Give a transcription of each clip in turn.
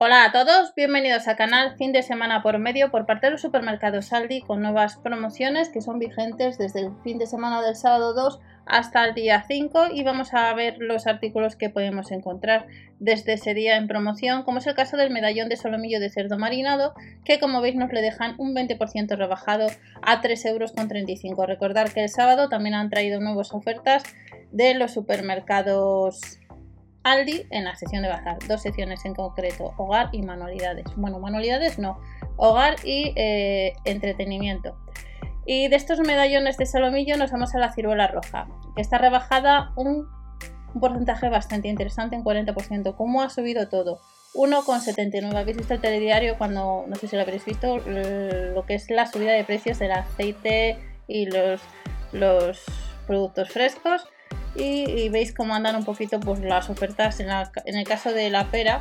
Hola a todos, bienvenidos al canal Fin de Semana por Medio por parte de los supermercados Aldi con nuevas promociones que son vigentes desde el fin de semana del sábado 2 hasta el día 5 y vamos a ver los artículos que podemos encontrar desde ese día en promoción como es el caso del medallón de solomillo de cerdo marinado que como veis nos le dejan un 20% rebajado a 3,35 euros. Recordar que el sábado también han traído nuevas ofertas de los supermercados Aldi en la sección de bazar. Dos secciones en concreto, hogar y manualidades. Bueno, manualidades no, hogar y eh, entretenimiento. Y de estos medallones de salomillo nos vamos a la ciruela roja, que está rebajada un, porcentaje bastante interesante, en 40%. ¿Cómo ha subido todo? 1,79. Habéis visto el telediario cuando, no sé si lo habréis visto, lo que es la subida de precios del aceite y los productos frescos y, veis cómo andan un poquito pues, las ofertas. En, el caso de la pera,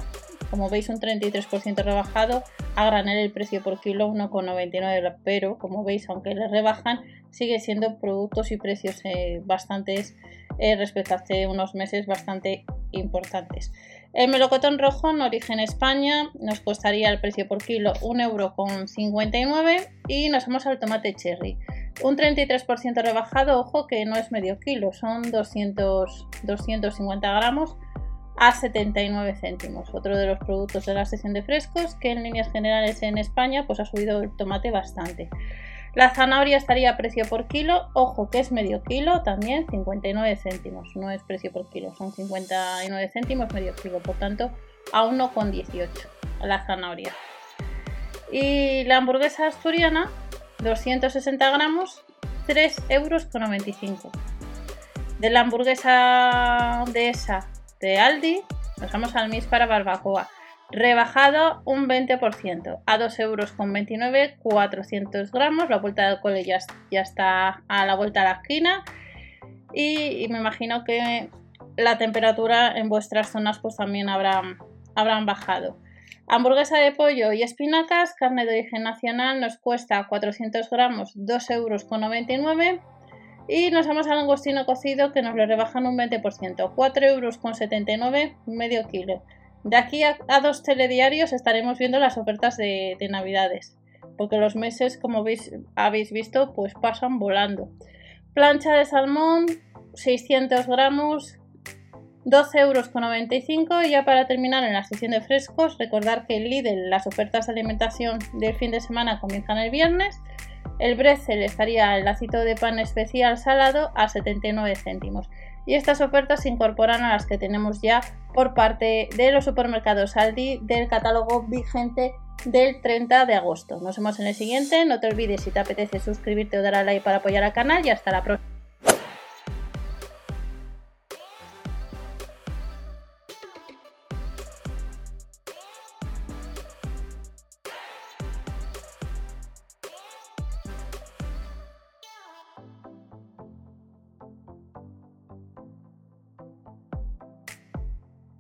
como veis un 33% rebajado, a granel el precio por kilo 1,99, pero como veis, aunque le rebajan, sigue siendo productos y precios eh, bastantes eh, respecto a hace unos meses bastante importantes. El melocotón rojo en origen España nos costaría el precio por kilo 1,59€ y nos vamos al tomate cherry. Un 33% rebajado, ojo que no es medio kilo, son 200, 250 gramos a 79 céntimos. Otro de los productos de la sección de frescos que en líneas generales en España pues ha subido el tomate bastante. La zanahoria estaría a precio por kilo, ojo que es medio kilo también 59 céntimos, no es precio por kilo, son 59 céntimos medio kilo, por tanto a 1,18 la zanahoria. Y la hamburguesa asturiana 260 gramos, 3 euros con 95. De la hamburguesa de esa de Aldi, nos vamos al MIS para barbacoa. Rebajado un 20% a 2 euros con 29, 400 gramos. La vuelta del cole ya, está a la vuelta a la esquina. Y, me imagino que la temperatura en vuestras zonas pues también habrán, habrán bajado. Hamburguesa de pollo y espinacas, carne de origen nacional, nos cuesta 400 gramos 2,99 euros. Y nos vamos al langostino cocido que nos lo rebajan un 20%, 4,79 euros medio kilo. De aquí a, dos telediarios estaremos viendo las ofertas de, de, Navidades, porque los meses, como habéis visto, pues pasan volando. Plancha de salmón, 600 gramos, 12,95 euros. Y ya para terminar en la sección de frescos, recordar que en Lidl las ofertas de alimentación del fin de semana comienzan el viernes. El Bretzel estaría el lacito de pan especial salado a 79 céntimos. Y estas ofertas se incorporan a las que tenemos ya por parte de los supermercados Aldi del catálogo vigente del 30 de agosto. Nos vemos en el siguiente. No te olvides si te apetece suscribirte o dar a like para apoyar al canal y hasta la próxima.